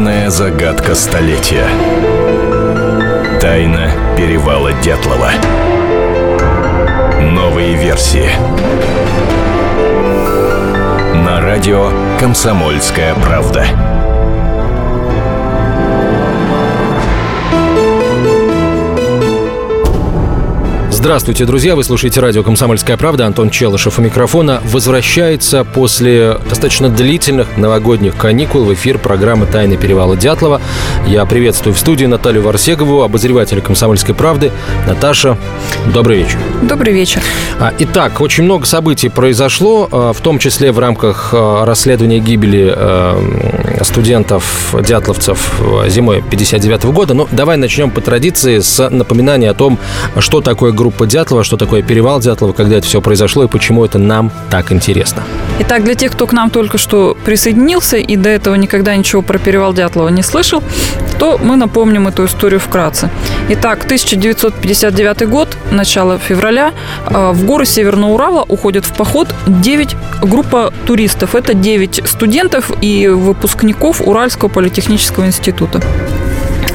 Главная загадка столетия. Тайна перевала Дятлова. Новые версии. На радио «Комсомольская правда». Здравствуйте, друзья! Вы слушаете радио «Комсомольская правда». Антон Челышев у микрофона. Возвращается после достаточно длительных новогодних каникул в эфир программы «Тайны перевала Дятлова». Я приветствую в студии Наталью Варсегову, обозревателя «Комсомольской правды». Наташа, добрый вечер. Добрый вечер. А, итак, очень много событий произошло, а, в том числе в рамках а, расследования гибели студентов, дятловцев зимой 59 года. Ну, давай начнем по традиции с напоминания о том, что такое группа группа Дятлова, что такое перевал Дятлова, когда это все произошло и почему это нам так интересно. Итак, для тех, кто к нам только что присоединился и до этого никогда ничего про перевал Дятлова не слышал, то мы напомним эту историю вкратце. Итак, 1959 год, начало февраля, э, в горы Северного Урала уходят в поход 9 группа туристов. Это 9 студентов и выпускников Уральского политехнического института.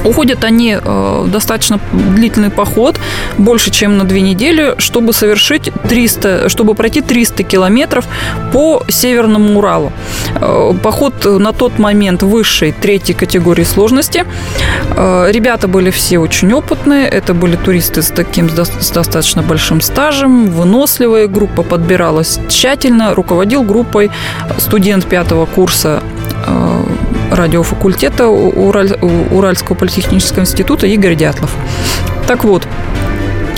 Уходят они э, достаточно длительный поход, больше, чем на две недели, чтобы совершить 300, чтобы пройти 300 километров по Северному Уралу. Э, поход на тот момент высшей третьей категории сложности. Э, ребята были все очень опытные, это были туристы с таким с достаточно большим стажем, выносливая группа подбиралась тщательно, руководил группой студент пятого курса радиофакультета Ураль, Уральского политехнического института Игорь Дятлов. Так вот,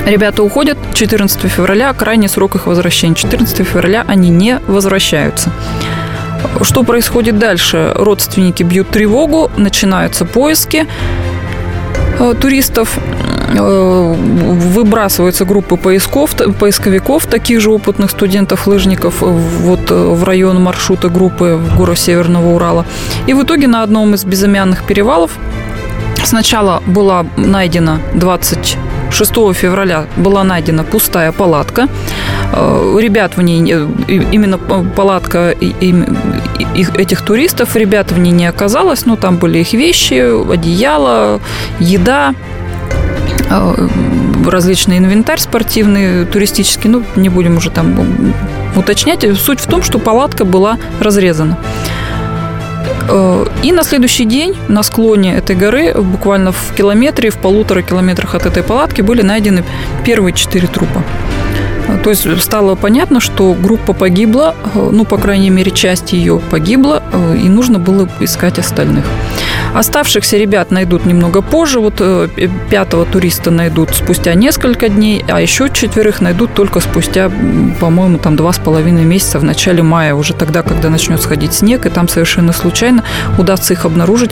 Ребята уходят 14 февраля, крайний срок их возвращения. 14 февраля они не возвращаются. Что происходит дальше? Родственники бьют тревогу, начинаются поиски э, туристов. Э, выбрасываются группы поисков, поисковиков, таких же опытных студентов-лыжников вот э, в район маршрута группы в гору Северного Урала. И в итоге на одном из безымянных перевалов сначала была найдена 20 6 февраля была найдена пустая палатка. Э, ребят в ней, именно палатка этих туристов, ребят в ней не оказалось, но там были их вещи, одеяло, еда, Э, различный инвентарь спортивный, туристический, ну, не будем уже там уточнять. Суть в том, что палатка была разрезана. Э, и на следующий день на склоне этой горы, буквально в километре, в полутора километрах от этой палатки, были найдены первые четыре трупа. То есть стало понятно, что группа погибла, э, ну, по крайней мере, часть ее погибла, и нужно было искать остальных. Оставшихся ребят найдут немного позже. Вот э, пятого туриста найдут спустя несколько дней, а еще четверых найдут только спустя, по-моему, там два с половиной месяца в начале мая, уже тогда, когда начнет сходить снег, и там совершенно случайно удастся их обнаружить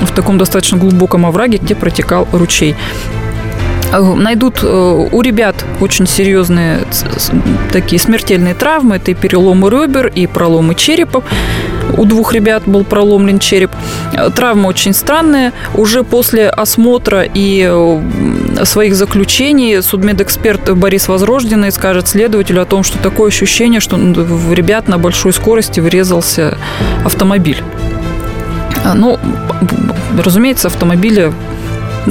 в таком достаточно глубоком овраге, где протекал ручей э, найдут э, у ребят очень серьезные такие смертельные травмы. Это и переломы ребер, и проломы черепа у двух ребят был проломлен череп. Травмы очень странные. Уже после осмотра и своих заключений судмедэксперт Борис Возрожденный скажет следователю о том, что такое ощущение, что в ребят на большой скорости врезался автомобиль. Ну, разумеется, автомобили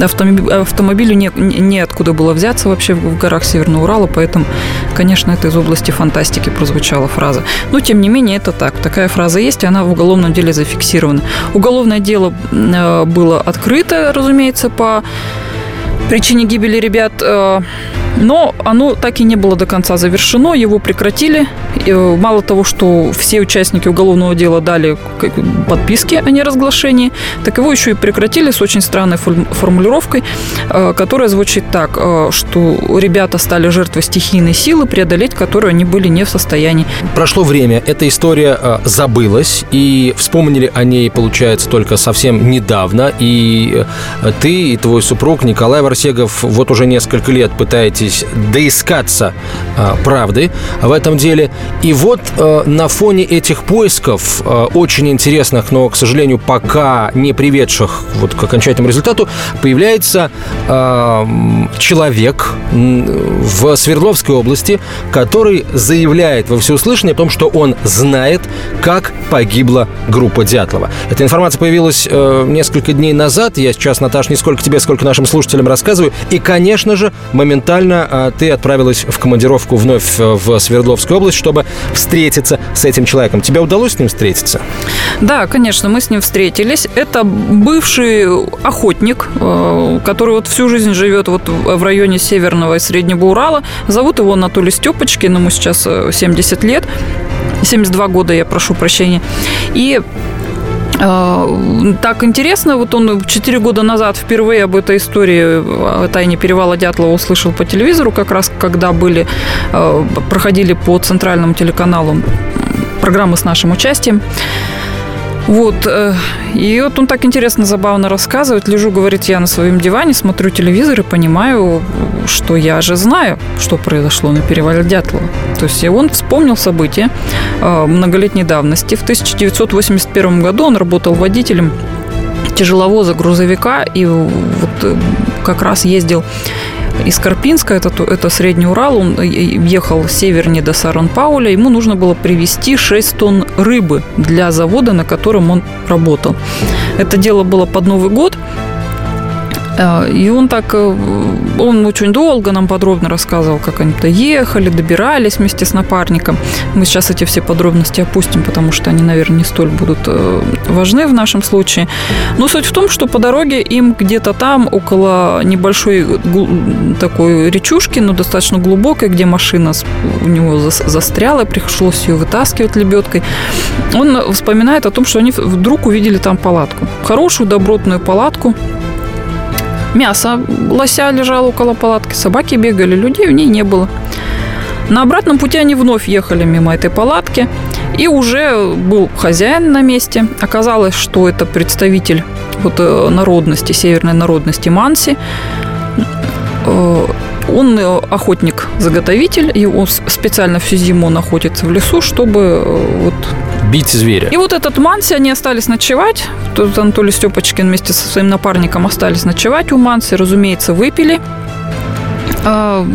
автомобилю не, неоткуда было взяться вообще в горах Северного Урала, поэтому, конечно, это из области фантастики прозвучала фраза. Но, тем не менее, это так. Такая фраза есть, и она в уголовном деле зафиксирована. Уголовное дело э, было открыто, разумеется, по причине гибели ребят э, но оно так и не было до конца завершено, его прекратили. Э, мало того, что все участники уголовного дела дали подписки о неразглашении, так его еще и прекратили с очень странной формулировкой, э, которая звучит так, э, что ребята стали жертвой стихийной силы, преодолеть которую они были не в состоянии. Прошло время, эта история забылась, и вспомнили о ней, получается, только совсем недавно, и ты и твой супруг Николай Варсегов вот уже несколько лет пытаетесь пытаетесь доискаться а, правды в этом деле. И вот а, на фоне этих поисков, а, очень интересных, но, к сожалению, пока не приведших вот к окончательному результату, появляется а, человек в Свердловской области, который заявляет во всеуслышание о том, что он знает, как погибла группа Дятлова. Эта информация появилась э, несколько дней назад. Я сейчас, Наташ, не сколько тебе, сколько нашим слушателям рассказываю. И, конечно же, моментально э, ты отправилась в командировку вновь э, в Свердловскую область, чтобы встретиться с этим человеком. Тебе удалось с ним встретиться? Да, конечно, мы с ним встретились. Это бывший охотник, э, который вот всю жизнь живет вот в районе Северного и Среднего Урала. Зовут его Анатолий Степочкин, ему сейчас 70 э, лет. 72 года, я прошу прощения. И так интересно, вот он 4 года назад впервые об этой истории о тайне перевала Дятлова услышал по телевизору, как раз когда были, э, проходили по центральному телеканалу программы с нашим участием. Вот. Э, и вот он так интересно, забавно рассказывает. Лежу, говорит, я на своем диване, смотрю телевизор и понимаю, что я же знаю, что произошло на перевале Дятлова. То есть он вспомнил события э, многолетней давности. В 1981 году он работал водителем тяжеловоза грузовика и вот э, как раз ездил из Карпинска, это, это Средний Урал, он ехал севернее до Саран-Пауля, ему нужно было привезти 6 тонн рыбы для завода, на котором он работал. Это дело было под Новый год, Э, и он так, э, он очень долго нам подробно рассказывал, как они то ехали, добирались вместе с напарником. Мы сейчас эти все подробности опустим, потому что они, наверное, не столь будут э, важны в нашем случае. Но суть в том, что по дороге им где-то там, около небольшой такой речушки, но достаточно глубокой, где машина у него застряла, пришлось ее вытаскивать лебедкой, он вспоминает о том, что они вдруг увидели там палатку. Хорошую, добротную палатку, Мясо лося лежало около палатки, собаки бегали, людей в ней не было. На обратном пути они вновь ехали мимо этой палатки, и уже был хозяин на месте. Оказалось, что это представитель вот э, народности, северной народности Манси. Э, он э, охотник-заготовитель, и он специально всю зиму находится в лесу, чтобы вот бить зверя. И вот этот Манси, они остались ночевать. Тут Анатолий Степочкин вместе со своим напарником остались ночевать у Манси. Разумеется, выпили. А,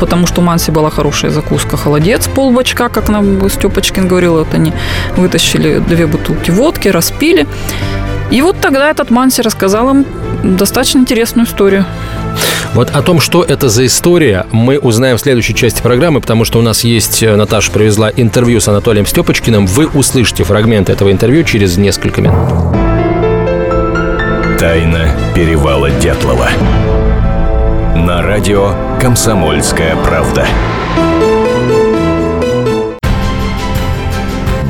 потому что у Манси была хорошая закуска, холодец, полбачка, как нам Степочкин говорил. Вот они вытащили две бутылки водки, распили. И вот тогда этот Манси рассказал им достаточно интересную историю. Вот о том, что это за история, мы узнаем в следующей части программы, потому что у нас есть, э, Наташа привезла интервью с Анатолием Степочкиным. Вы услышите фрагмент этого интервью через несколько минут. Тайна перевала Дятлова. На радио «Комсомольская правда».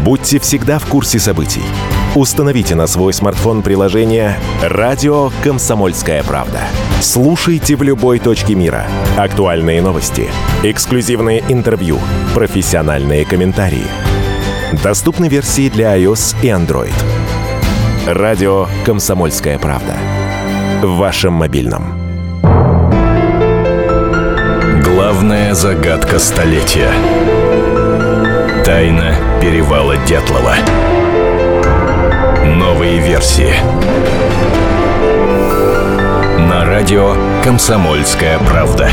Будьте всегда в курсе событий. Установите на свой смартфон приложение «Радио Комсомольская правда». Слушайте в любой точке мира. Актуальные новости, эксклюзивные интервью, профессиональные комментарии. Доступны версии для iOS и Android. «Радио Комсомольская правда». В вашем мобильном. Главная загадка столетия. Тайна перевала Дятлова. Новые версии. На радио «Комсомольская правда».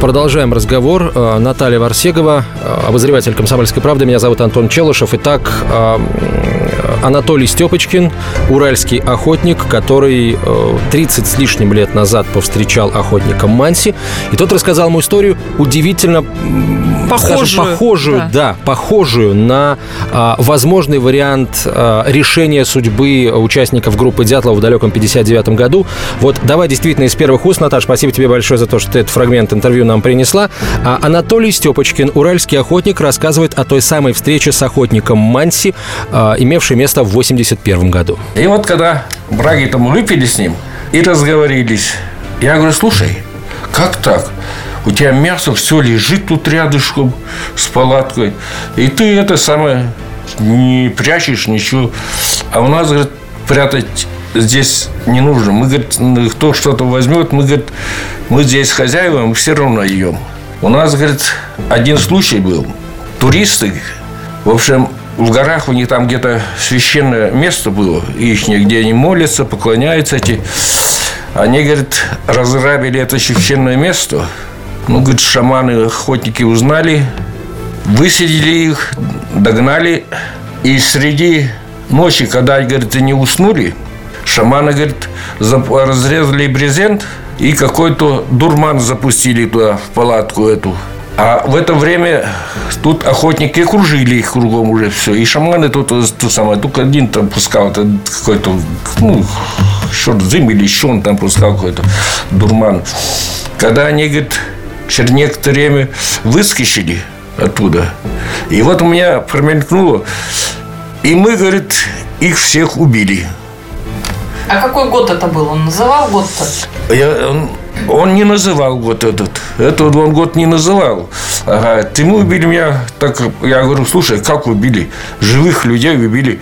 Продолжаем разговор. Э, Наталья Варсегова, э, обозреватель «Комсомольской правды». Меня зовут Антон Челышев. Итак, э, Анатолий Степочкин, уральский охотник, который 30 с лишним лет назад повстречал охотника Манси. И тот рассказал ему историю удивительно похожую, скажем, похожую, да. да, похожую на а, возможный вариант а, решения судьбы участников группы Дятлова в далеком 59 году. Вот давай действительно из первых уст, Наташа, спасибо тебе большое за то, что ты этот фрагмент интервью нам принесла. А Анатолий Степочкин, уральский охотник, рассказывает о той самой встрече с охотником Манси, а, имевшей место в 81 году. И вот когда браги там выпили с ним и разговорились, я говорю, слушай, как так? у тебя мясо все лежит тут рядышком с палаткой, и ты это самое не прячешь ничего. А у нас, говорит, прятать здесь не нужно. Мы, говорит, кто что-то возьмет, мы, говорит, мы здесь хозяева, мы все равно идем. У нас, говорит, один случай был. Туристы, в общем, в горах у них там где-то священное место было, их, где они молятся, поклоняются эти. Они, говорит, разграбили это священное место. Ну, говорит, шаманы, охотники узнали, высадили их, догнали. И среди ночи, когда, говорит, они уснули, шаманы, говорит, разрезали брезент и какой-то дурман запустили туда, в палатку эту. А в это время тут охотники окружили их кругом уже все. И шаманы тут то самое, только один там пускал это какой-то, ну, что дым или еще он там пускал какой-то дурман. Когда они, говорит, через некоторое время выскочили оттуда, и вот у меня промелькнуло, и мы, говорит, их всех убили. А какой год это был? Он называл год-то? Я, он, не называл год этот. Этот он год не называл. Ага, ты мы убили меня. Так я говорю, слушай, как убили? Живых людей убили.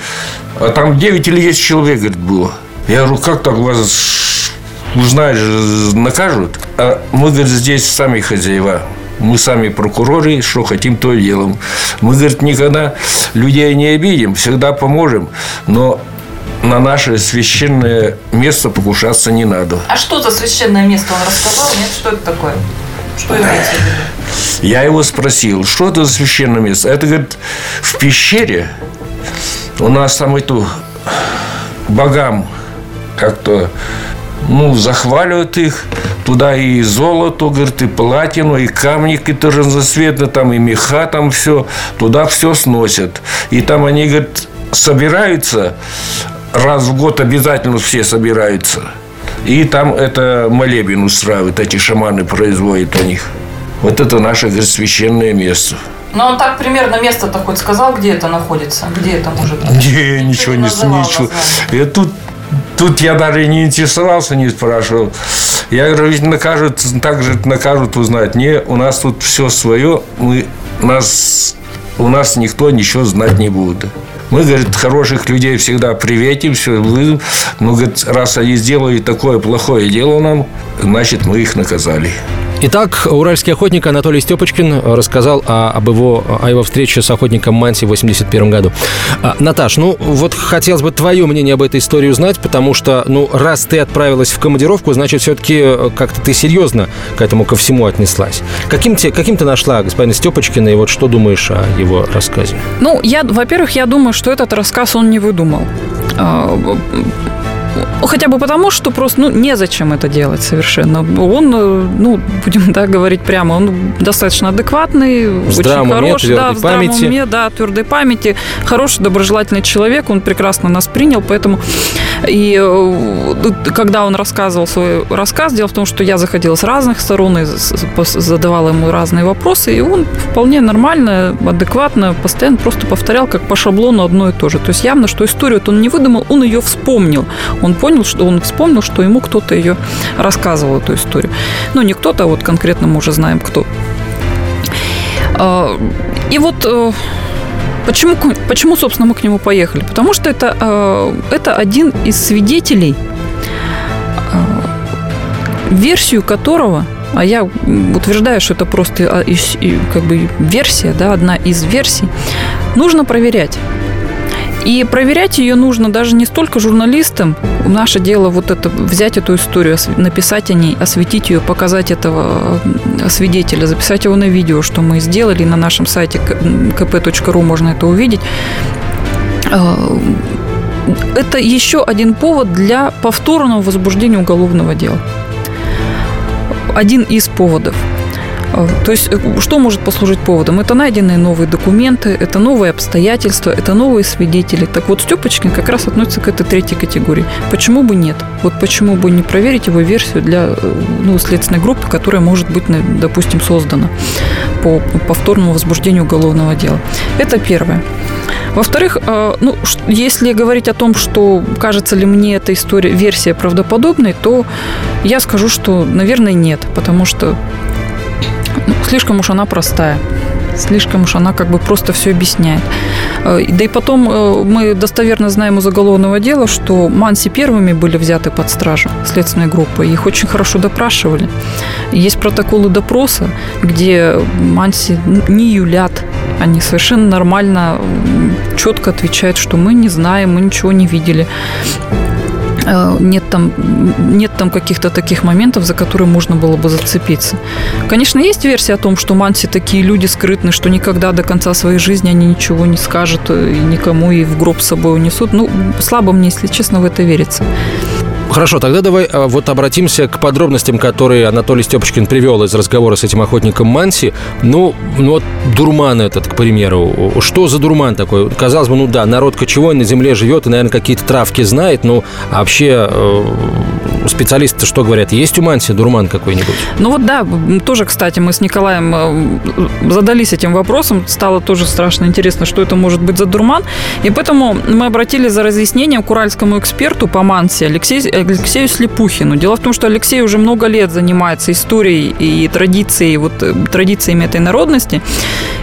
А там 9 или 10 человек, говорит, было. Я говорю, как так вас узнаешь, накажут? А мы, говорит, здесь сами хозяева. Мы сами прокуроры, что хотим, то и делаем. Мы, говорит, никогда людей не обидим, всегда поможем. Но на наше священное место покушаться не надо. А что за священное место он рассказал? Нет, что это такое? Что имеется в виду? Я его спросил, что это за священное место? Это, говорит, в пещере у нас там эту богам как-то ну, захваливают их. Туда и золото, говорит, и платину, и камни какие-то разноцветные, там и меха, там все. Туда все сносят. И там они, говорит, собираются, раз в год обязательно все собираются. И там это молебен устраивают, эти шаманы производят у них. Вот это наше говорит, священное место. Но он так примерно место-то хоть сказал, где это находится? Где это может быть? Не, ничего не, называл ничего. Я тут, тут я даже не интересовался, не спрашивал. Я говорю, ведь накажут, так же накажут узнать. Не, у нас тут все свое, мы, нас, у нас никто ничего знать не будет. Мы, говорит, хороших людей всегда приветим, все, вы, ну, говорит, раз они сделали такое плохое дело нам, значит, мы их наказали. Итак, уральский охотник Анатолий Степочкин рассказал о, об его, о его встрече с охотником Манси в 81 году. А, Наташ, ну вот хотелось бы твое мнение об этой истории узнать, потому что, ну, раз ты отправилась в командировку, значит, все-таки как-то ты серьезно к этому ко всему отнеслась. Каким, те, каким ты нашла господина Степочкина, и вот что думаешь о его рассказе? Ну, я, во-первых, я думаю, что этот рассказ он не выдумал. Хотя бы потому, что просто ну, незачем это делать совершенно. Он, э, ну, будем так говорить прямо, он достаточно адекватный, В очень здравом уме, да, в здравом памяти. уме, да, твердой памяти, хороший, доброжелательный человек, он прекрасно нас принял, поэтому и э, когда он рассказывал свой рассказ, дело в том, что я заходила с разных сторон и задавала ему разные вопросы, и он вполне нормально, адекватно, постоянно просто повторял как по шаблону одно и то же. То есть явно, что историю он не выдумал, он ее вспомнил. Он понял, что он вспомнил, что ему кто-то ее рассказывал, эту историю. Ну, не кто-то, а вот конкретно мы уже знаем, кто. А, И вот э, почему, почему, собственно, мы к нему поехали? Потому что это, э, это один из свидетелей, э, версию которого, а я утверждаю, что это просто а, как бы версия, да, одна из версий, нужно проверять. И проверять ее нужно даже не столько журналистам. Наше дело вот это взять эту историю, написать о ней, осветить ее, показать этого э, свидетеля, записать его на видео, что мы сделали. На нашем сайте kp.ru можно это увидеть. Э, Это еще один повод для повторного возбуждения уголовного дела. Один из поводов. Э, То есть, э, что может послужить поводом? Это найденные новые документы, это новые обстоятельства, это новые свидетели. Так вот, Степочкин как раз относится к этой третьей категории. Почему бы нет? Вот почему бы не проверить его версию для э, ну, следственной группы, которая может быть, допустим, создана по повторному возбуждению уголовного дела. Это первое. Во-вторых, ну, если говорить о том, что кажется ли мне эта история, версия правдоподобной, то я скажу, что, наверное, нет, потому что ну, слишком уж она простая. Слишком уж она как бы просто все объясняет. Э, да и потом э, мы достоверно знаем из уголовного дела, что Манси первыми были взяты под стражу следственной группы. Их очень хорошо допрашивали. Есть протоколы допроса, где Манси не юлят, они совершенно нормально, четко отвечают, что мы не знаем, мы ничего не видели. Э, нет там, нет там каких-то таких моментов, за которые можно было бы зацепиться. Конечно, есть версия о том, что манси такие люди скрытные, что никогда до конца своей жизни они ничего не скажут и никому и в гроб с собой унесут. Ну, слабо мне, если честно, в это верится. Хорошо, тогда давай а, вот обратимся к подробностям, которые Анатолий Степочкин привел из разговора с этим охотником Манси. Ну, ну вот дурман этот, к примеру. Что за дурман такой? Казалось бы, ну да, народ кочевой на земле живет и, наверное, какие-то травки знает, но вообще э, специалисты что говорят? Есть у Манси дурман какой-нибудь? Ну вот да, тоже, кстати, мы с Николаем э, задались этим вопросом. Стало тоже страшно интересно, что это может быть за дурман. И поэтому мы обратились за разъяснением к уральскому эксперту по Манси Алексею Алексею Слепухину. Дело в том, что Алексей уже много лет занимается историей и традицией, вот, э, традициями этой народности.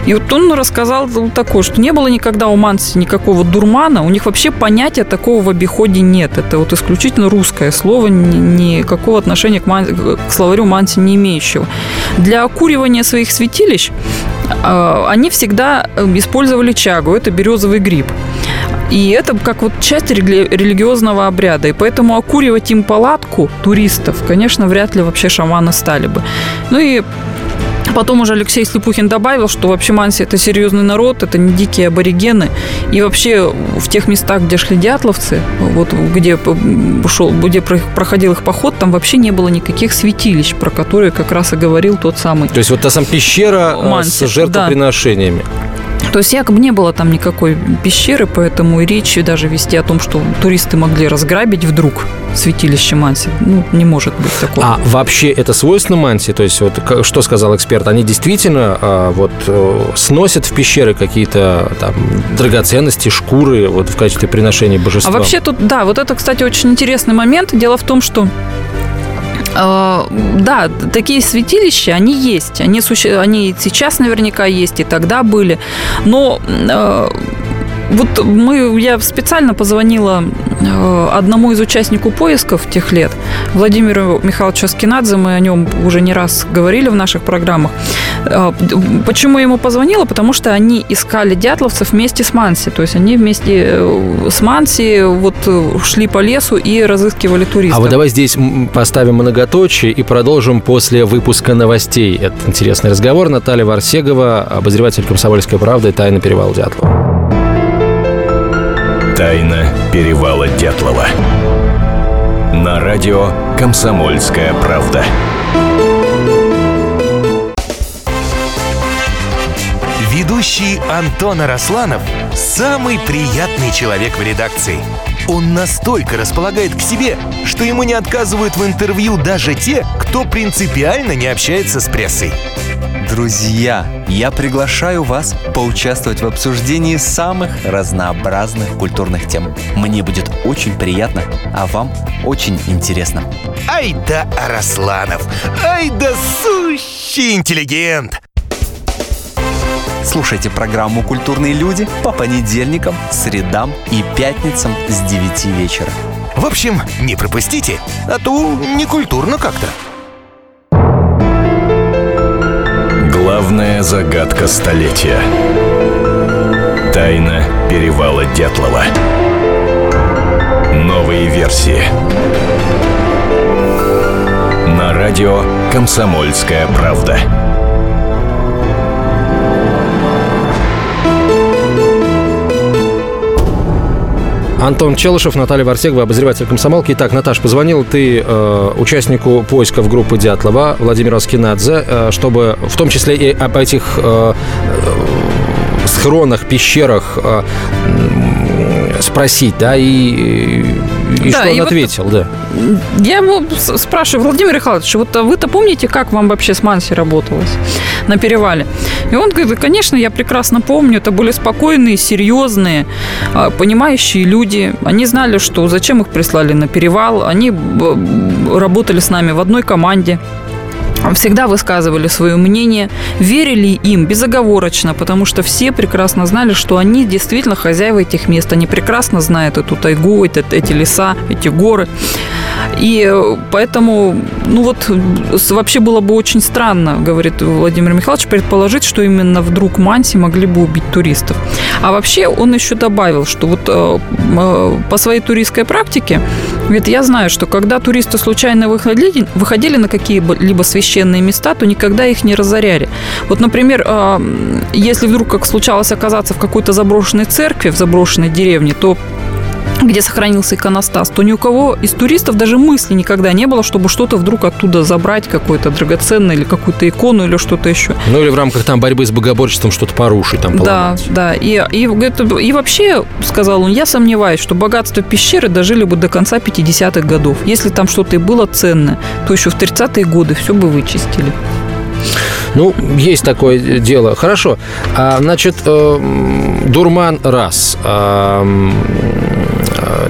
И вот он рассказал такое, что не было никогда у манси никакого дурмана, у них вообще понятия такого в обиходе нет. Это вот исключительно русское слово, никакого отношения к, ман... к словарю манси не имеющего. Для окуривания своих святилищ а, они всегда э, использовали чагу, это березовый гриб. И это как вот часть религиозного обряда. И поэтому окуривать им палатку туристов, конечно, вряд ли вообще шаманы стали бы. Ну и Потом уже Алексей Слепухин добавил, что вообще манси – это серьезный народ, это не дикие аборигены. И вообще в тех местах, где шли дятловцы, вот где, шел, где проходил их поход, там вообще не было никаких святилищ, про которые как раз и говорил тот самый. То есть вот та сам пещера манси, с жертвоприношениями. Да. То есть якобы не было там никакой пещеры, поэтому и речи даже вести о том, что туристы могли разграбить вдруг святилище Манси, ну, не может быть такого. А вообще это свойственно Манси? То есть вот что сказал эксперт? Они действительно а, вот э, сносят в пещеры какие-то там драгоценности, шкуры вот в качестве приношения божества? А вообще тут, да, вот это, кстати, очень интересный момент. Дело в том, что да, такие святилища, они есть. Они, суще... они сейчас наверняка есть, и тогда были. Но э, вот мы, я специально позвонила э, одному из участников поисков тех лет, Владимиру Михайловичу Аскинадзе, мы о нем уже не раз говорили в наших программах. Э, почему я ему позвонила? Потому что они искали дятловцев вместе с Манси. То есть они вместе э, с Манси вот шли по лесу и разыскивали туристов. А вот давай здесь поставим многоточие и продолжим после выпуска новостей. Это интересный разговор. Наталья Варсегова, обозреватель «Комсомольской правды» «Тайна перевала Дятлова». Тайна перевала Дятлова. На радио «Комсомольская правда». Ведущий Антон Арасланов – самый приятный человек в редакции. Он настолько располагает к себе, что ему не отказывают в интервью даже те, кто принципиально не общается с прессой. Друзья, я приглашаю вас поучаствовать в обсуждении самых разнообразных культурных тем. Мне будет очень приятно, а вам очень интересно. Ай да Арасланов! Ай да сущий интеллигент! Слушайте программу «Культурные люди» по понедельникам, средам и пятницам с 9 вечера. В общем, не пропустите, а то не культурно как-то. Главная загадка столетия. Тайна перевала Дятлова. Новые версии. На радио «Комсомольская правда». Антон Челышев, Наталья Варсегова, обозреватель комсомолки. Итак, Наташ, позвонил ты э, участнику поисков группы Дятлова Владимиру Аскинадзе, э, чтобы в том числе и об этих э, э, схронах, пещерах э, спросить, да, и, и да, что он ответил, вот, да. Я ему спрашиваю, Владимир Михайлович, вот вы-то помните, как вам вообще с Манси работалось на перевале? И он говорит, конечно, я прекрасно помню, это были спокойные, серьезные, а, понимающие люди. Они знали, что зачем их прислали на перевал, они работали с нами в одной команде. Всегда высказывали свое мнение, верили им безоговорочно, потому что все прекрасно знали, что они действительно хозяева этих мест. Они прекрасно знают эту тайгу, эти, эти леса, эти горы. И э, поэтому, ну вот, вообще было бы очень странно, говорит Владимир Михайлович, предположить, что именно вдруг Манси могли бы убить туристов. А вообще он еще добавил, что вот э, э, по своей туристской практике, ведь я знаю, что когда туристы случайно выходили, выходили на какие-либо священные места, то никогда их не разоряли. Вот, например, если вдруг как случалось оказаться в какой-то заброшенной церкви, в заброшенной деревне, то где сохранился иконостас, то ни у кого из туристов даже мысли никогда не было, чтобы что-то вдруг оттуда забрать, какое-то драгоценное или какую-то икону или что-то еще. Ну или в рамках там борьбы с богоборчеством что-то порушить, там поломать. Да, да. И, и, и вообще, сказал он, я сомневаюсь, что богатство пещеры дожили бы до конца 50-х годов. Если там что-то и было ценное, то еще в 30-е годы все бы вычистили. Ну, есть такое дело. Хорошо. А, значит, э, дурман раз. А,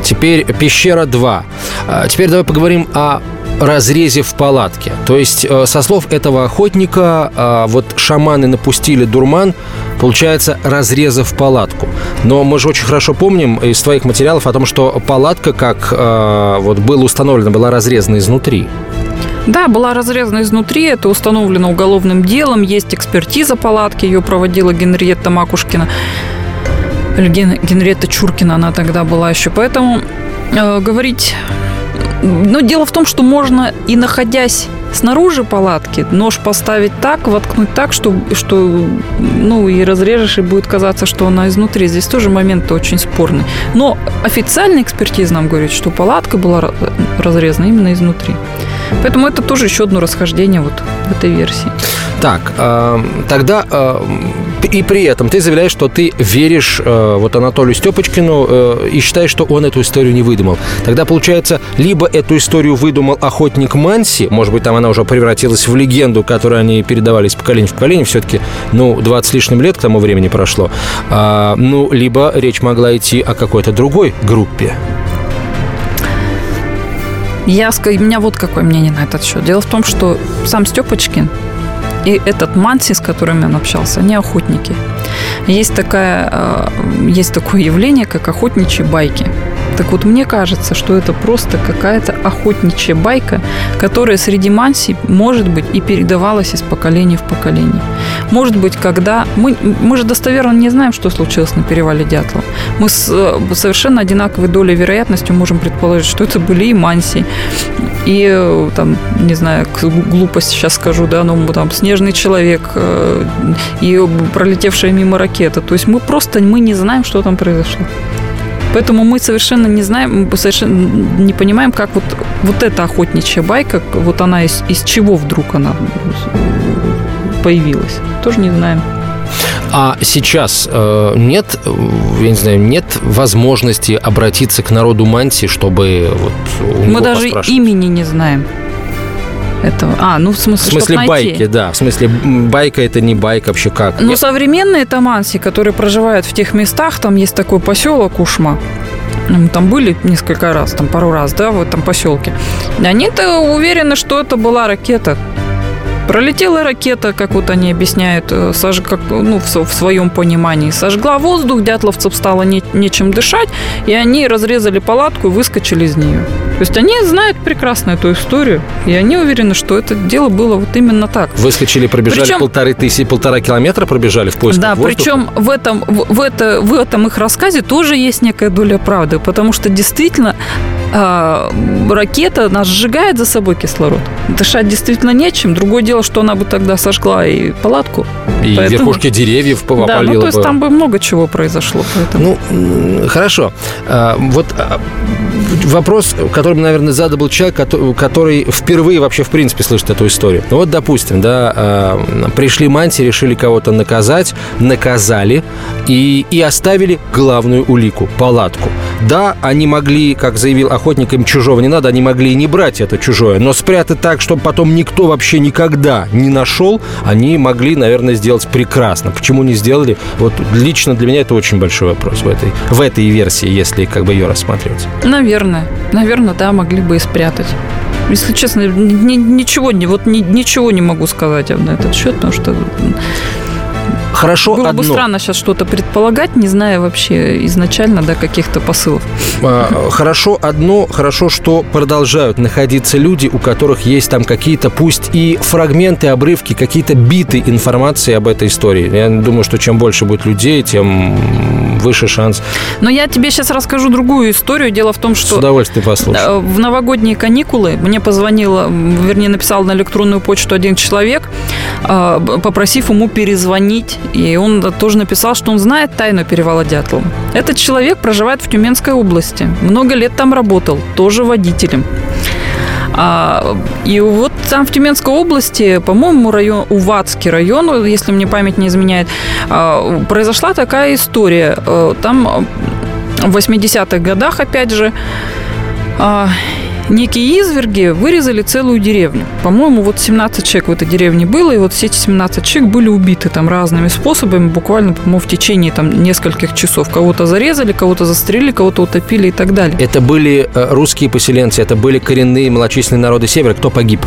теперь пещера 2. А, теперь давай поговорим о разрезе в палатке. То есть, э, со слов этого охотника, а, вот шаманы напустили дурман, получается, разреза в палатку. Но мы же очень хорошо помним из твоих материалов о том, что палатка, как э, вот было установлено, была разрезана изнутри. Да, была разрезана изнутри, это установлено уголовным делом, есть экспертиза палатки, ее проводила Генриетта Макушкина. Ген, Генриетта Чуркина она тогда была еще. Поэтому э, говорить... Но дело в том, что можно и находясь снаружи палатки нож поставить так, воткнуть так, что, что ну, и разрежешь, и будет казаться, что она изнутри. Здесь тоже момент очень спорный. Но официальная экспертиза нам говорит, что палатка была разрезана именно изнутри. Поэтому это тоже еще одно расхождение вот в этой версии. Так, э, тогда э, и при этом ты заявляешь, что ты веришь э, вот Анатолию Степочкину э, и считаешь, что он эту историю не выдумал. Тогда получается, либо эту историю выдумал охотник Манси, может быть, там она уже превратилась в легенду, которую они передавали из поколения в поколение, все-таки, ну, 20 с лишним лет к тому времени прошло. А, ну, либо речь могла идти о какой-то другой группе. Я, у меня вот какое мнение на этот счет. Дело в том, что сам Степочкин и этот Манси, с которым он общался, они охотники. Есть, такая, э, есть такое явление, как охотничьи байки. Так вот, мне кажется, что это просто какая-то охотничья байка, которая среди мансий, может быть, и передавалась из поколения в поколение. Может быть, когда... Мы, мы же достоверно не знаем, что случилось на перевале Дятлова. Мы с э, совершенно одинаковой долей вероятностью можем предположить, что это были и мансии, и э, там, не знаю, глупость сейчас скажу, да, ну там снежный человек э, и пролетевшая мимо ракета. То есть мы просто мы не знаем, что там произошло. Поэтому мы совершенно не знаем, совершенно не понимаем, как вот, вот эта охотничья байка, вот она из, из чего вдруг она появилась. Тоже не знаем. А сейчас э, нет, я не знаю, нет возможности обратиться к народу Манси, чтобы вот Мы даже имени не знаем этого. А, ну в смысле, В смысле байки, да. В смысле байка это не байка вообще как? Ну, современные таманси, которые проживают в тех местах, там есть такой поселок Ушма, мы там были несколько раз, там пару раз, да, в этом поселке. Они-то уверены, что это была ракета. Пролетела ракета, как вот они объясняют, э, сож... как, ну, в, в своем понимании. Сожгла воздух, дятловцев стало не... нечем дышать, и они разрезали палатку и выскочили из нее. То есть они знают прекрасно эту историю, и они уверены, что это дело было вот именно так. Выскочили, пробежали причем, полторы тысячи, полтора километра пробежали в поисках Да, воздуха. причем в этом, в, в, это, в этом их рассказе тоже есть некая доля правды, потому что действительно э, ракета нас сжигает за собой кислород. Дышать действительно нечем. Другое дело, что она бы тогда сожгла и палатку. И поэтому... верхушки деревьев попалила Да, ну то есть бы. там бы много чего произошло. Поэтому. Ну, хорошо. А, вот а, вопрос, который, наверное, задал человек, который впервые вообще, в принципе, слышит эту историю. Ну, вот, допустим, да, а, пришли манти, решили кого-то наказать, наказали и, и оставили главную улику – палатку. Да, они могли, как заявил охотник, им чужого не надо, они могли и не брать это чужое, но спрятать так, чтобы потом никто вообще никогда не нашел, они могли, наверное, сделать прекрасно. Почему не сделали? Вот лично для меня это очень большой вопрос в этой, в этой версии, если как бы ее рассматривать. Наверное наверное. Наверное, да, могли бы и спрятать. Если честно, ни- ничего, не, вот ни- ничего не могу сказать на этот счет, потому что Хорошо было одно. бы странно сейчас что-то предполагать, не зная вообще изначально да, каких-то посылов. А, Хорошо одно, хорошо, что продолжают находиться люди, у которых есть там какие-то, пусть и фрагменты, обрывки, какие-то биты информации об этой истории. Я думаю, что чем больше будет людей, тем выше шанс. Но я тебе сейчас расскажу другую историю. Дело в том, С что удовольствием послушаю. Э, В новогодние каникулы мне позвонил, м, вернее, написал на электронную почту один человек, попросив ему перезвонить. И он тоже написал, что он знает тайну перевала Дятлова. Этот человек проживает в Тюменской области. Много лет там работал, тоже водителем. А, и вот там в Тюменской области, по-моему, район, Уватский район, если мне память не изменяет, а, произошла такая история. Э, Там в 80-х годах, опять же, а, некие изверги вырезали целую деревню. По-моему, вот 17 человек в этой деревне было, и вот все эти 17 человек были убиты там разными способами, буквально, по-моему, в течение там нескольких часов. Кого-то зарезали, кого-то застрелили, кого-то утопили и так далее. Это были э, русские поселенцы, это были коренные малочисленные народы Севера. Кто погиб?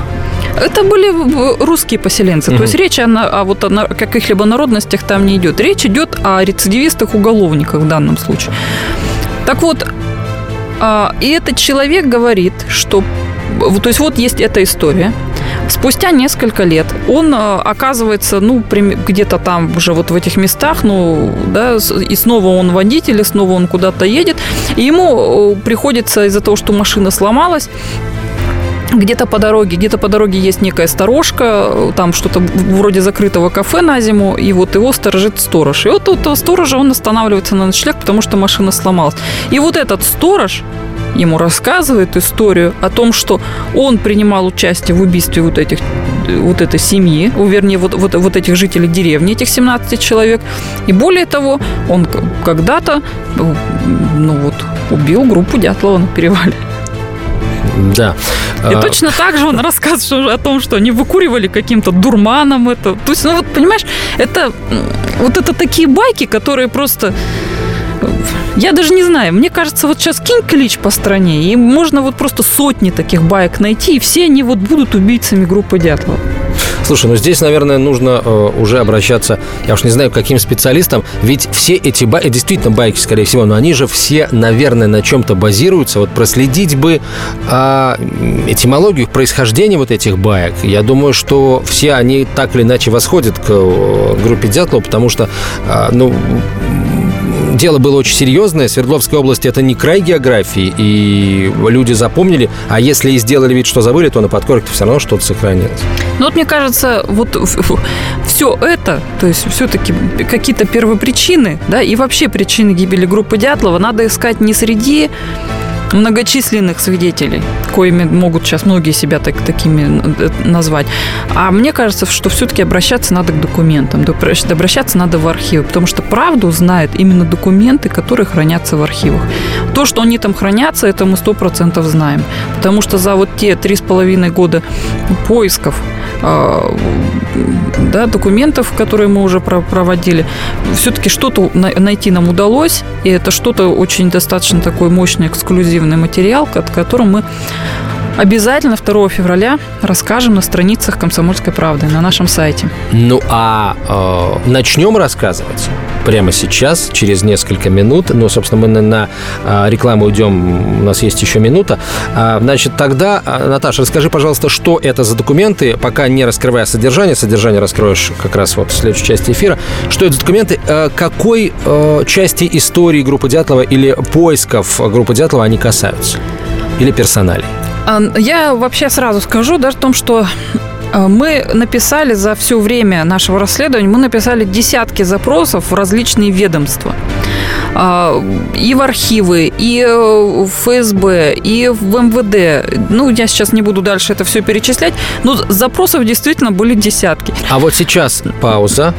Это были э, русские поселенцы. Мгм. То есть речь о, о вот о каких-либо народностях там не идет. Речь идет о рецидивистах-уголовниках в данном случае. Так вот, и этот человек говорит, что... То есть вот есть эта история. Спустя несколько лет он э, оказывается, ну, где-то там уже вот в этих местах, ну, да, и снова он водитель, и снова он куда-то едет, и ему приходится из-за того, что машина сломалась, где-то по дороге, где-то по дороге есть некая сторожка, там что-то вроде закрытого кафе на зиму, и вот его сторожит сторож. И вот этого сторожа он останавливается на ночлег, потому что машина сломалась. И вот этот сторож ему рассказывает историю о том, что он принимал участие в убийстве вот этих вот этой семьи, вернее, вот, вот, вот этих жителей деревни, этих 17 человек. И более того, он когда-то, ну вот, убил группу Дятлова на перевале. Да. И А, точно так же он рассказывает о том, что они выкуривали каким-то дурманом это. То есть, ну вот, понимаешь, это вот это такие байки, которые просто... э, Я даже не знаю, мне кажется, вот сейчас кинь клич по стране, и можно вот просто сотни таких баек найти, и все они вот будут убийцами группы Дятлова. Слушай, ну здесь, наверное, нужно э, уже обращаться, я уж не знаю, к каким специалистам, ведь все эти байки, действительно байки, скорее всего, но они же все, наверное, на чем-то базируются. Вот проследить бы а, этимологию, происхождение вот этих баек. Я думаю, что все они так или иначе восходят к э, группе Дятлова, потому что, а, ну, дело было очень серьезное. Свердловская область – это не край географии, и люди запомнили. А если и сделали вид, что забыли, то на подкорке все равно что-то сохранилось. Ну вот мне кажется, вот все это, то есть все-таки какие-то первопричины, да, и вообще причины гибели группы Дятлова надо искать не среди многочисленных свидетелей, коими могут сейчас многие себя так, такими э, назвать. А мне кажется, что все-таки обращаться надо к документам, обращаться надо в архивы, потому что правду знают именно документы, которые хранятся в архивах. То, что они там хранятся, это мы сто процентов знаем, потому что за вот те три с половиной года поисков а, да, документов, которые мы уже про- проводили, все-таки что-то на- найти нам удалось, и это что-то очень достаточно такой мощный эксклюзивный материал, ко- которым мы обязательно 2 февраля расскажем на страницах «Комсомольской правды» на нашем сайте. Ну а э, начнем рассказывать прямо сейчас, через несколько минут. Ну, собственно, мы на, на, э, рекламу идем, у нас есть еще минута. А, значит, тогда, э, Наташа, расскажи, пожалуйста, что это за документы, пока не раскрывая содержание, содержание раскроешь как раз вот в следующей части эфира. Что это за документы, э, какой части истории группы Дятлова или поисков группы Дятлова они касаются? Или персоналей? А, Я вообще сразу скажу, да, о том, что а, мы написали за все время нашего расследования, мы написали десятки запросов в различные ведомства. А, И в архивы, и э, в ФСБ, и в МВД. Ну, я сейчас не буду дальше это все перечислять, но запросов действительно были десятки. А вот сейчас пауза,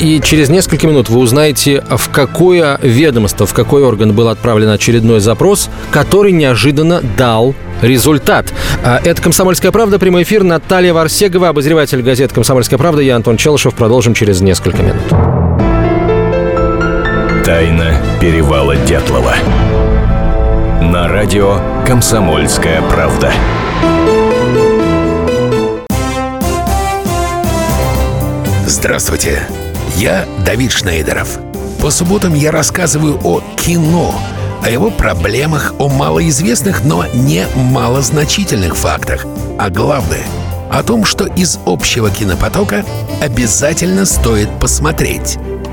и через несколько минут вы узнаете, в какое ведомство, в какой орган был отправлен очередной запрос, который неожиданно дал результат. А, Это «Комсомольская правда», прямой эфир. Наталья Варсегова, обозреватель газет «Комсомольская правда». Я Антон Челышев. Продолжим через несколько минут. Тайна перевала Дятлова. На радио «Комсомольская правда». Здравствуйте, я Давид Шнейдеров. По субботам я рассказываю о кино, о его проблемах, о малоизвестных, но не малозначительных фактах, а главное – о том, что из общего кинопотока обязательно стоит посмотреть.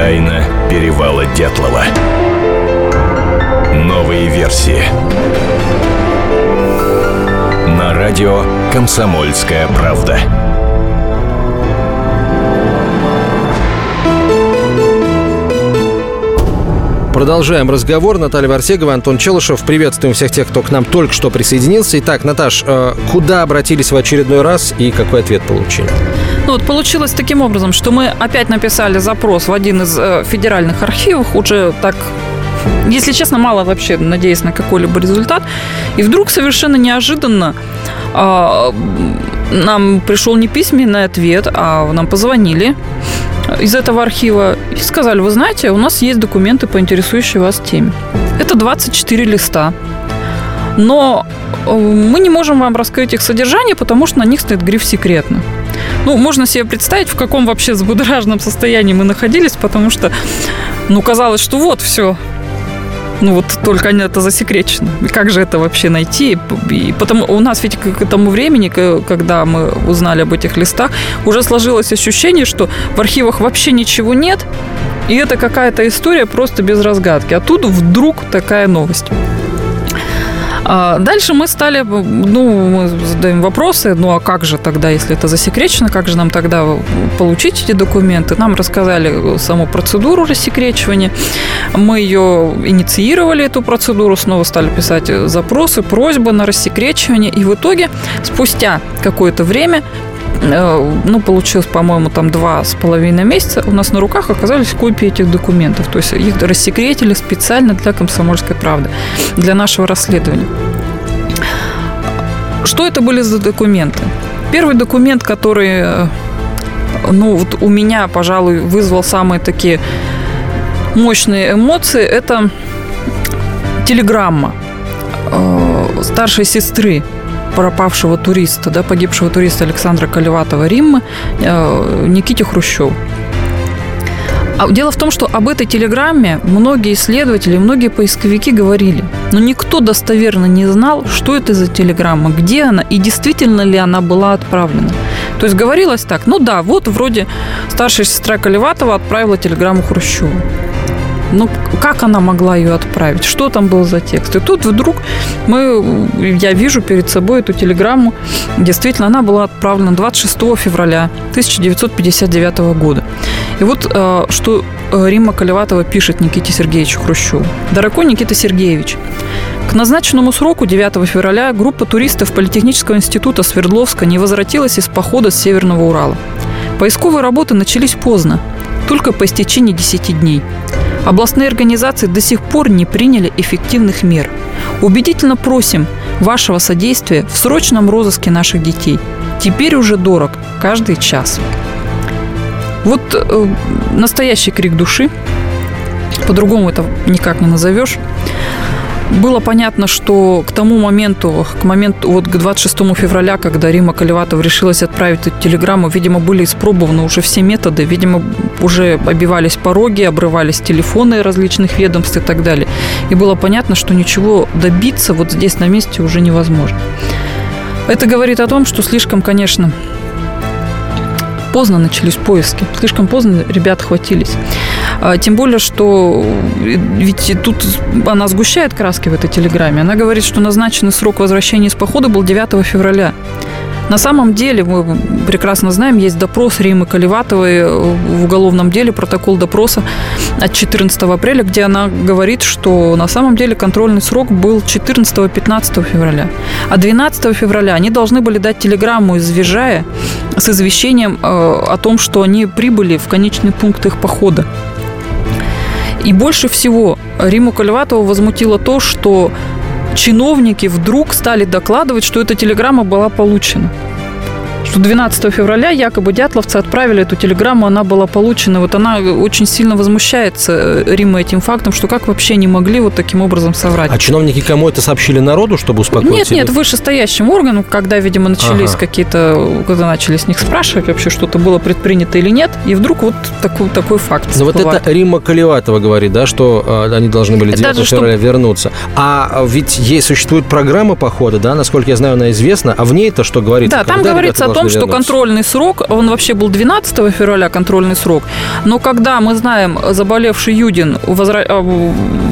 Тайна перевала Дятлова. Новые версии. На радио «Комсомольская правда». Продолжаем разговор. Наталья Варсегова, Антон Челышев. Приветствуем всех тех, кто к нам только что присоединился. Итак, Наташ, э, куда обратились в очередной раз и какой ответ получили? Ну вот получилось таким образом, что мы опять написали запрос в один из э, федеральных архивов, уже так если честно, мало вообще надеясь на какой-либо результат. И вдруг совершенно неожиданно э, нам пришел не письменный ответ, а нам позвонили из этого архива и сказали, вы знаете, у нас есть документы по интересующей вас теме. Это 24 листа. Но э, мы не можем вам раскрыть их содержание, потому что на них стоит гриф «секретно». Ну, можно себе представить, в каком вообще взбудораженном состоянии мы находились, потому что, ну, казалось, что вот все, ну вот только это засекречено. Как же это вообще найти? И потому у нас ведь к этому времени, когда мы узнали об этих листах, уже сложилось ощущение, что в архивах вообще ничего нет, и это какая-то история просто без разгадки. А тут вдруг такая новость. А дальше мы стали, ну, мы задаем вопросы, ну, а как же тогда, если это засекречено, как же нам тогда получить эти документы? Нам рассказали саму процедуру рассекречивания, мы ее инициировали, эту процедуру, снова стали писать запросы, просьбы на рассекречивание, и в итоге спустя какое-то время ну, получилось, по-моему, там два с половиной месяца, у нас на руках оказались копии этих документов. То есть их рассекретили специально для «Комсомольской правды», для нашего расследования. Что это были за документы? Первый документ, который, э, ну, вот у меня, пожалуй, вызвал самые такие мощные эмоции, это телеграмма э, старшей сестры пропавшего туриста, да, погибшего туриста Александра Колеватова Риммы э, Никите Хрущеву. А дело в том, что об этой телеграмме многие исследователи, многие поисковики говорили, но никто достоверно не знал, что это за телеграмма, где она и действительно ли она была отправлена. То есть говорилось так, ну да, вот вроде старшая сестра Колеватова отправила телеграмму Хрущеву. Ну, как она могла ее отправить? Что там был за текст? И тут вдруг мы, я вижу перед собой эту телеграмму. Действительно, она была отправлена 26 февраля 1959 года. И вот э, что э, Римма Колеватова пишет Никите Сергеевичу Хрущеву. «Дорогой Никита Сергеевич, к назначенному сроку 9 февраля группа туристов Политехнического института Свердловска не возвратилась из похода с Северного Урала. Поисковые работы начались поздно, только по истечении 10 дней. Областные организации до сих пор не приняли эффективных мер. Убедительно просим вашего содействия в срочном розыске наших детей. Теперь уже дорог каждый час. Вот э, настоящий крик души. По-другому это никак не назовешь было понятно, что к тому моменту, к моменту, вот к 26 февраля, когда Рима Колеватов решилась отправить эту телеграмму, видимо, были испробованы уже все методы, видимо, уже обивались пороги, обрывались телефоны различных ведомств и так далее. И было понятно, что ничего добиться вот здесь на месте уже невозможно. Это говорит о том, что слишком, конечно, поздно начались поиски. Слишком поздно ребят хватились. А, тем более, что э, ведь тут она сгущает краски в этой телеграмме. Она говорит, что назначенный срок возвращения из похода был 9 февраля. На самом деле, мы прекрасно знаем, есть допрос Римы Каливатовой в уголовном деле, протокол допроса от 14 апреля, где она говорит, что на самом деле контрольный срок был 14-15 февраля. А 12 февраля они должны были дать телеграмму из Вижая с извещением э, о том, что они прибыли в конечный пункт их похода. И больше всего Риму Каливатову возмутило то, что чиновники вдруг стали докладывать, что эта телеграмма была получена что 12 февраля якобы дятловцы отправили эту телеграмму, она была получена. Вот она очень сильно возмущается э, Рима этим фактом, что как вообще не могли вот таким образом соврать. А чиновники кому это сообщили народу, чтобы успокоить? Нет, нет, вышестоящим органам, когда, видимо, начались ага. какие-то, когда начали с них спрашивать вообще, что-то было предпринято или нет, и вдруг вот такой, такой факт. Ну вот это Рима Каливатова говорит, да, что э, они должны были 9 Даже февраля чтобы... вернуться. А ведь ей существует программа похода, да, насколько я знаю, она известна, а в ней-то что говорится? Да, там говорится о том, что контрольный срок, он вообще был 12 февраля контрольный срок, но когда мы знаем, заболевший Юдин э,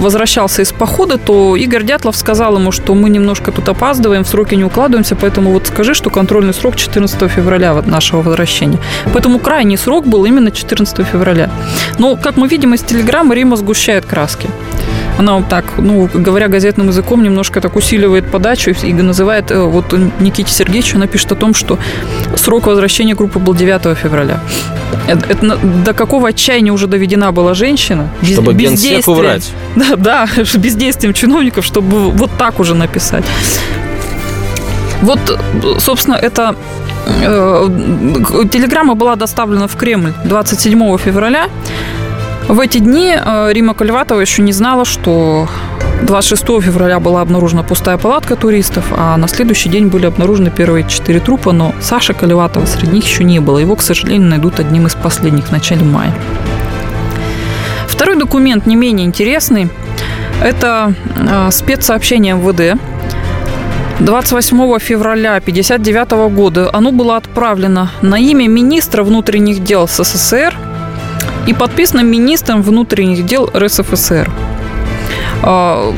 возвращался из похода, то Игорь Дятлов сказал ему, что мы немножко тут опаздываем, в сроки не укладываемся, поэтому вот скажи, что контрольный срок 14 февраля нашего возвращения. Поэтому крайний срок был именно 14 февраля. Но, как мы видим из телеграммы, Рима сгущает краски она вот так, ну, говоря газетным языком, немножко так усиливает подачу и называет, э, вот Никите Сергеевичу, она пишет о том, что срок возвращения группы был 9 февраля. Это, это, до какого отчаяния уже доведена была женщина? Чтобы генсеку врать. Да, да, бездействием чиновников, чтобы вот так уже написать. Вот, собственно, это э, телеграмма была доставлена в Кремль 27 февраля. В эти дни э, Рима Кальватова еще не знала, что 26 февраля была обнаружена пустая палатка туристов, а на следующий день были обнаружены первые четыре трупа, но Саша Каливатова среди них еще не было. Его, к сожалению, найдут одним из последних в начале мая. Второй документ не менее интересный. Это э, спецсообщение МВД 28 февраля 1959 года оно было отправлено на имя министра внутренних дел СССР и подписано министром внутренних дел РСФСР. А,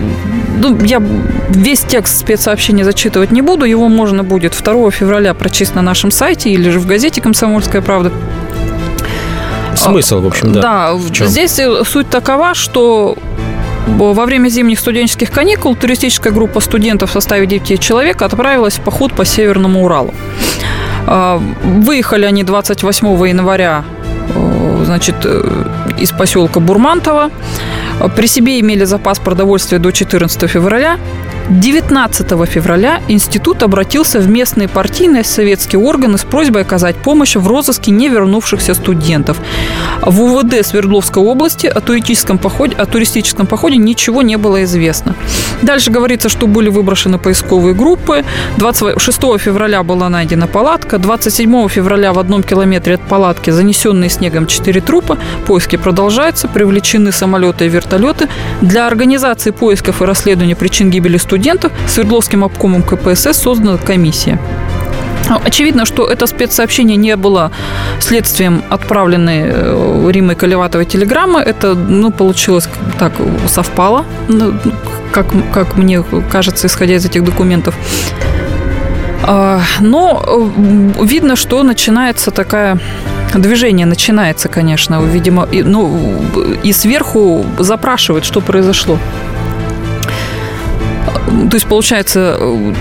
ну, я весь текст спецсообщения зачитывать не буду. Его можно будет 2 февраля прочесть на нашем сайте или же в газете «Комсомольская правда». Смысл, в общем, да. Да, в чем? здесь э, суть такова, что во время зимних студенческих каникул туристическая группа студентов в составе 9 человек отправилась в поход по Северному Уралу. А, выехали они 28 января значит, э, из поселка Бурмантова. При себе имели запас продовольствия до 14 февраля. 19 февраля институт обратился в местные партийные советские органы с просьбой оказать помощь в розыске не вернувшихся студентов. В УВД Свердловской области о туристическом походе, о туристическом походе ничего не было известно. Дальше говорится, что были выброшены поисковые группы. 26 февраля была найдена палатка. 27 февраля в одном километре от палатки занесенные снегом 4 трупа. Поиски продолжаются. Привлечены самолеты и вертолеты. Для организации поисков и расследования причин гибели студентов студентов Свердловским обкомом КПСС создана комиссия. Очевидно, что это спецсообщение не было следствием отправленной э, Римой Колеватовой телеграммы. Это, ну, получилось так, совпало, ну, как, как мне кажется, исходя из этих документов. А, но э, видно, что начинается такая движение начинается, конечно, видимо, и, ну, и сверху запрашивают, что произошло. То есть, получается, э,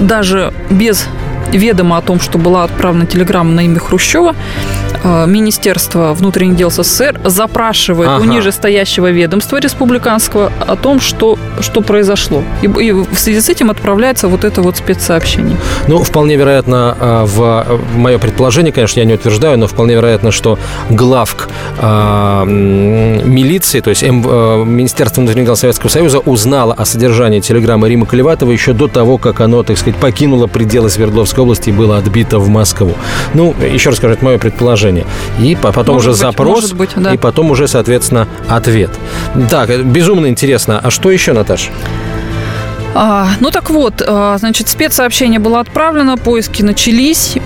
даже без ведомо о том, что была отправлена телеграмма на имя Хрущева, Министерство внутренних дел СССР запрашивает ага. у нижестоящего ведомства республиканского о том, что, что произошло. И, и в связи с этим отправляется вот это вот спецсообщение. Ну, вполне вероятно, э, в, в мое предположение, конечно, я не утверждаю, но вполне вероятно, что главк э, милиции, то есть М, э, Министерство внутренних дел Советского Союза узнало о содержании телеграммы Рима Колеватова еще до того, как оно, так сказать, покинуло пределы Свердловской области и было отбито в Москву. Ну, еще раз скажу, это мое предположение предложение. И потом может уже быть, запрос, быть, да. и потом уже, соответственно, ответ. Так, безумно интересно. А что еще, Наташа? А, ну так вот, а, значит, спецсообщение было отправлено, поиски начались.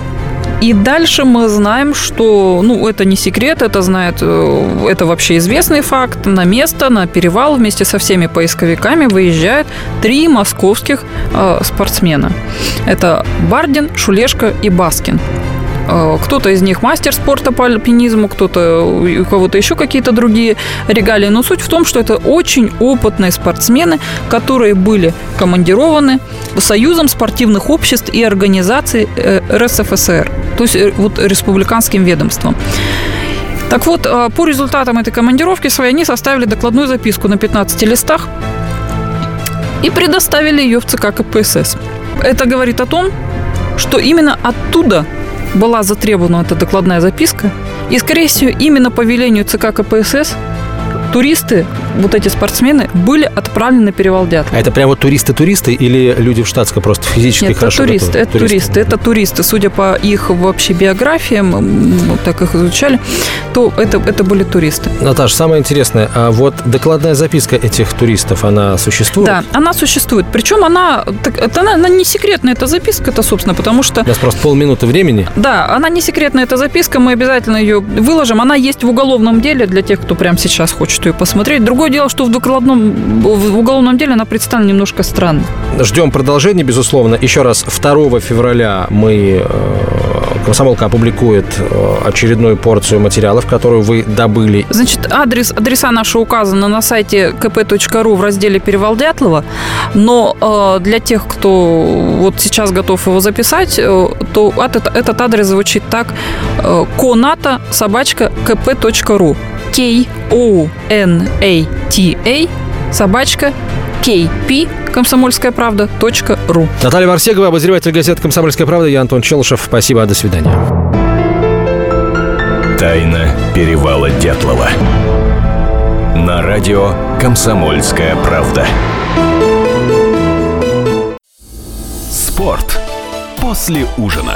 И дальше мы знаем, что, ну, это не секрет, это знает, э, это вообще известный факт. На место, на перевал вместе со всеми поисковиками выезжают три московских э, спортсмена. Это Бардин, Шулешко и Баскин. Э, кто-то из них мастер спорта по альпинизму, кто-то у кого-то еще какие-то другие регалии. Но суть в том, что это очень опытные спортсмены, которые были командированы Союзом спортивных обществ и организаций э, РСФСР, то есть э, вот республиканским ведомством. Так вот, по результатам этой командировки своей они составили докладную записку на 15 листах и предоставили ее в ЦК КПСС. Это говорит о том, что именно оттуда была затребована эта докладная записка, и, скорее всего, именно по велению ЦК КПСС туристы, вот эти спортсмены, были отправлены на перевал Дятла. А это прямо туристы-туристы или люди в штатском просто физически Нет, хорошо это туристы, готовы? это туристы, это туристы. Судя по их вообще биографиям, вот так их изучали, то это, это были туристы. Наташа, самое интересное, а вот докладная записка этих туристов, она существует? Да, она существует. Причем она, это, она, она не секретная, эта записка, это, собственно, потому что... У нас просто полминуты времени. Да, она не секретная, эта записка, мы обязательно ее выложим. Она есть в уголовном деле для тех, кто прямо сейчас хочет ее посмотреть. Другое дело, что в, докладном, в уголовном деле она представлена немножко странно. Ждем продолжения, безусловно. Еще раз, 2 февраля мы э, Комсомолка опубликует э, очередную порцию материалов, которую вы добыли. Значит, адрес, адреса наши указаны на сайте kp.ru в разделе «Перевал Дятлова», но э, для тех, кто вот сейчас готов его записать, э, то этот, этот адрес звучит так э, коната собачка kp.ru K-O-N-A-T-A собачка kp комсомольская правда ру. Наталья Варсегова, обозреватель газеты «Комсомольская правда». Я Антон Челышев. Спасибо, до свидания. Тайна перевала Дятлова. На радио «Комсомольская правда». Спорт после ужина.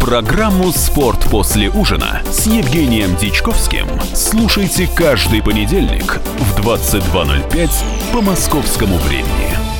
Программу «Спорт после ужина» с Евгением Дичковским слушайте каждый понедельник в 22.05 по московскому времени.